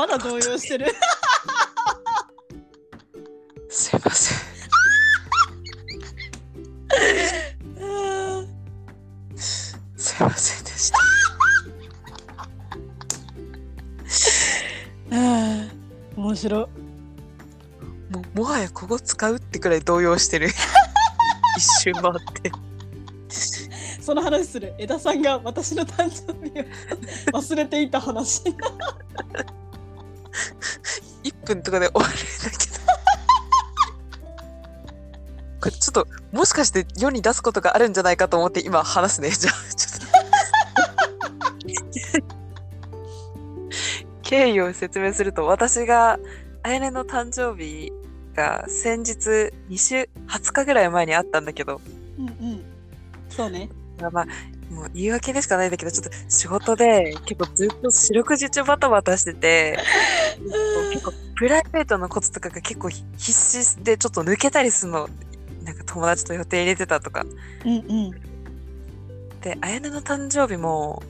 まだ動揺してる。すいません。すいませんでした。面白い。もうもはやここ使うってくらい動揺してる。一瞬回って。その話する。江田さんが私の誕生日を忘れていた話1分とかで終わるんだけど。これちょっともしかして世に出すことがあるんじゃないかと思って今話すね。じゃあちょっと。経緯を説明すると私があやねの誕生日が先日2週20日ぐらい前にあったんだけど。うんうん。そうね。まあもう言い訳でしかないんだけどちょっと仕事で結構ずっと四六時中バタバタしてて結構プライベートのこととかが結構必死でちょっと抜けたりするの。なんか友達と予定入れてたとか。うんうん。であやねの誕生日も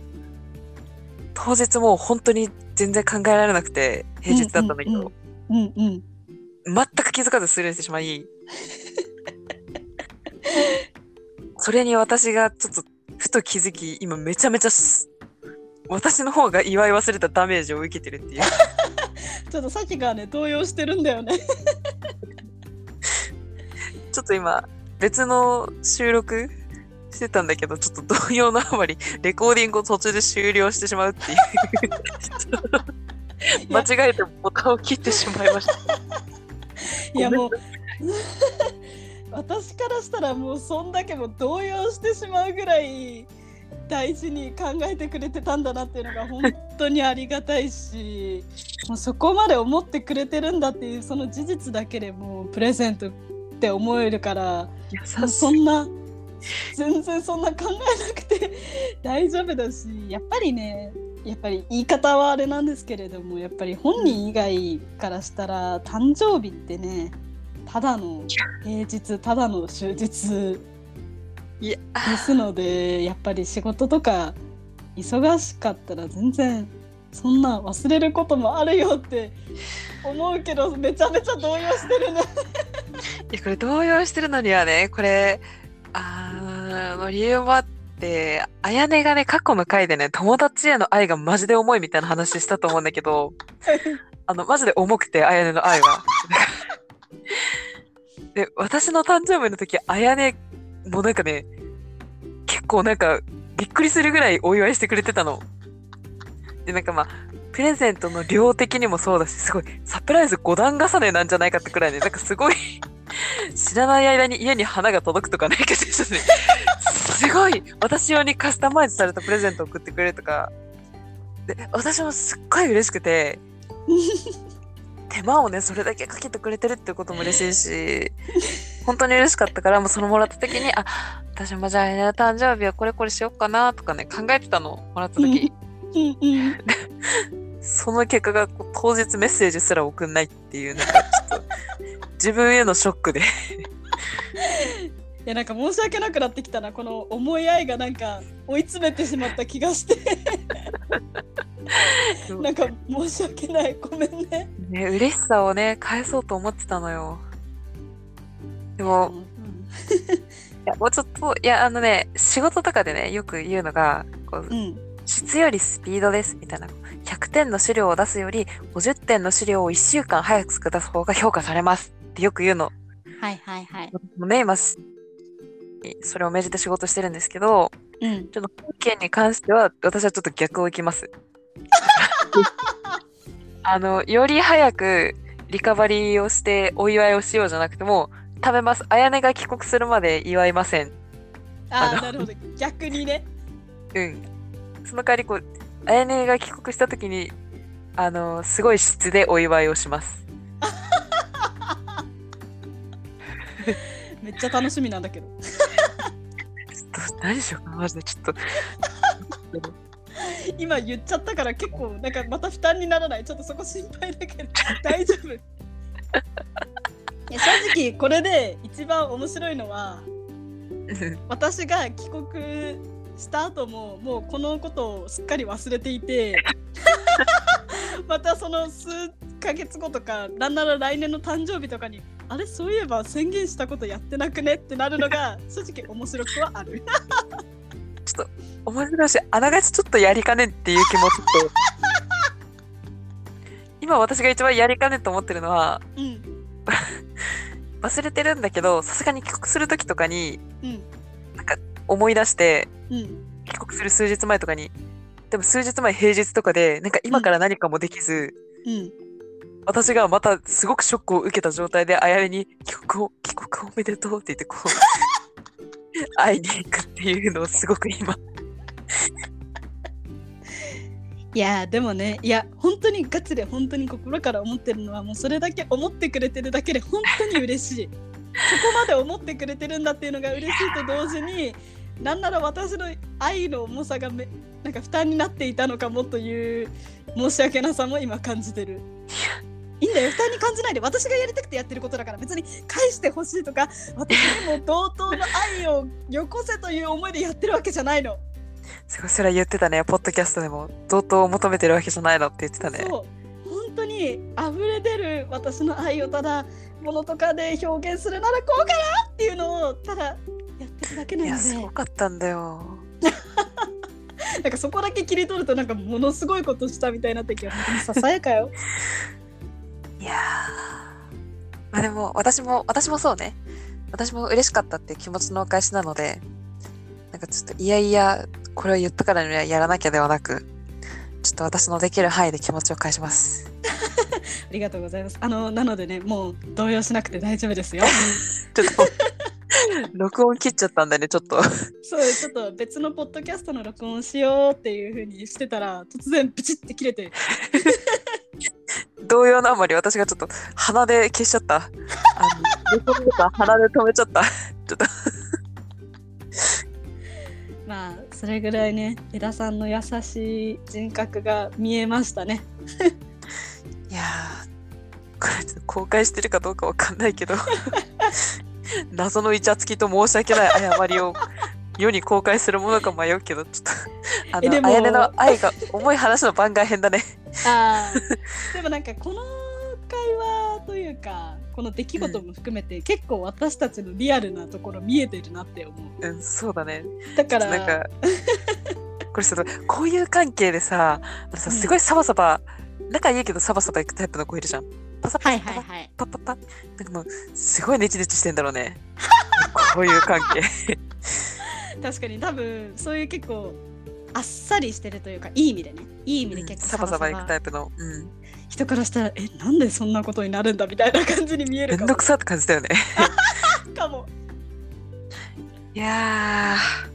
当日もう本当に全然考えられなくて平日だったんだけど、うん。全く気づかずスルーしてしまい。それに私がちょっとふと気づき今めちゃめちゃす私の方が祝い忘れたダメージを受けてるっていう。ちょっとさっきからね動揺してるんだよね。ちょっと今別の収録してたんだけどちょっと動揺のあまりレコーディングを途中で終了してしまうっていう。間違えてボタンを切ってしまいました。いやもう私からしたらもうそんだけもう動揺してしまうぐらい大事に考えてくれてたんだなっていうのが本当にありがたいしもうそこまで思ってくれてるんだっていうその事実だけでもうプレゼントって思えるからそんな全然そんな考えなくて大丈夫だしやっぱりねやっぱり言い方はあれなんですけれどもやっぱり本人以外からしたら誕生日ってねただの平日ただの終日ですのでやっぱり仕事とか忙しかったら全然そんな忘れることもあるよって思うけどめちゃめちゃ動揺してるね。いやこれ動揺してるのにはねこれあの理由もあってあやねがね過去の回でね友達への愛がマジで重いみたいな話したと思うんだけど あのマジで重くてあやねの愛が。で私の誕生日の時あやねもうなんかね結構なんかびっくりするぐらいお祝いしてくれてたの。でなんかまあプレゼントの量的にもそうだしすごいサプライズ5段重ねなんじゃないかってくらいねなんかすごい知らない間に家に花が届くとかないけどちょっとねすごい私用にカスタマイズされたプレゼントを送ってくれるとか。で私もすっごい嬉しくて。手間をねそれだけかけてくれてるってことも嬉しいし本当に嬉しかったからもうそのもらった時にあ私もじゃあね誕生日はこれこれしよっかなとかね考えてたのもらった時。その結果が当日メッセージすら送んないっていうなんかちょっと自分へのショックで。いやなんか申し訳なくなってきたな。この思い合いがなんか追い詰めてしまった気がして。なんか申し訳ない。ごめんね。ね嬉しさをね返そうと思ってたのよ。でも いやもうちょっといやあのね仕事とかでねよく言うのがこううん。うん質よりスピードですみたいな。100点の資料を出すより50点の資料を1週間早く出す方が評価されますってよく言うの。はいはいはい。もうね今それを命じて仕事してるんですけどうん。ちょっと本件に関しては私はちょっと逆をいきます あのより早くリカバリーをしてお祝いをしようじゃなくても食べます。あやねが帰国するまで祝いません。あのああなるほど。逆にね。うん。その代わりこうあやねが帰国した時にあのすごい質でお祝いをします。めっちゃ楽しみなんだけど。ちょっと何しようかなマジで。ちょっと今言っちゃったから結構なんかまた負担にならない。ちょっとそこ心配だけど 大丈夫。いや正直これで一番面白いのは私が帰国した後ももうこのことをすっかり忘れていて またその数ヶ月後とかなんなら来年の誕生日とかにあれそういえば宣言したことやってなくねってなるのが正直面白くはあると面白いし、あながちちょっとやりかねんっていう気持ちと、今私が一番やりかねんと思ってるのは、うん。忘れてるんだけど、さすがに帰国する時とかにうん。思い出して、うん。帰国する数日前とかに、でも数日前平日とかで、なんか今から何かもできず、うん。私がまたすごくショックを受けた状態で、あやめに帰国を、帰国おめでとうって言って、こう、会いに行くっていうのをすごく今、いやーでもねいや本当にガチで本当に心から思ってるのはもうそれだけ思ってくれてるだけで本当に嬉しい。そこまで思ってくれてるんだっていうのが嬉しいと同時に なんなら私の愛の重さがめなんか負担になっていたのかもという申し訳なさも今感じてるいいんだよ負担に感じないで私がやりたくてやってることだから別に返してほしいとか私にも同等の愛をよこせという思いでやってるわけじゃないの。すごいそれは言ってたね、ポッドキャストでも、同等を求めてるわけじゃないのって言ってたね。そう本当に溢れ出る私の愛をただものとかで表現するならこうかなっていうのをただやってるだけないのや、ですごかったんだよ。なんかそこだけ切り取るとなんかものすごいことしたみたいになっ本当にささやかよ。でも、私も、私もそうね。私も嬉しかったっていう気持ちのお返しなので、なんかちょっといやいや、これを言ったからにはやらなきゃではなく、ちょっと私のできる範囲で気持ちを返します。ありがとうございます。あのなのでねもう動揺しなくて大丈夫ですよ。ちょっと、録音切っちゃったんだね、ちょっと。そうちょっと別のポッドキャストの録音しようっていう風にしてたら突然プチって切れて同様のあまり私がちょっと鼻で消しちゃった。あの、鼻で止めちゃった。ちょっと、まあそれぐらいね江田さんの優しい人格が見えましたね。いやー、これ公開してるかどうかわかんないけど、謎のイチャつきと申し訳ない誤りを世に公開するものか迷うけど、ちょっと、あの、えでもあやねの愛が重い話の番外編だね。あーでもなんかこの会話というかこの出来事も含めて、結構私たちのリアルなところ見えてるなって思う。うん、そうだね。だからなんか、これさ、こういう関係でさ、さすごいサバサバ、仲いいけどサバサバ行くタイプの子いるじゃん。パサパはいサパサはいはい。パッパッパなんかもう、すごいネチネチしてんだろうね。こういう関係。確かに多分そういう結構あっさりしてるというかいい意味でねいい意味で結構サバサバ行くタイイプの。うん。プ人からしたらえなんでそんなことになるんだみたいな感じに見えるかもめんどくさって感じだよね。かもいやー。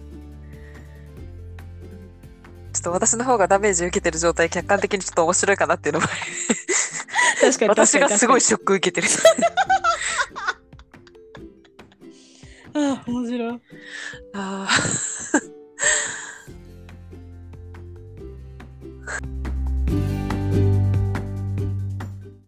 ちょっと私の方がダメージ受けてる状態、客観的にちょっと面白いかなっていうのも。確かに私がすごい確ショック受けてる。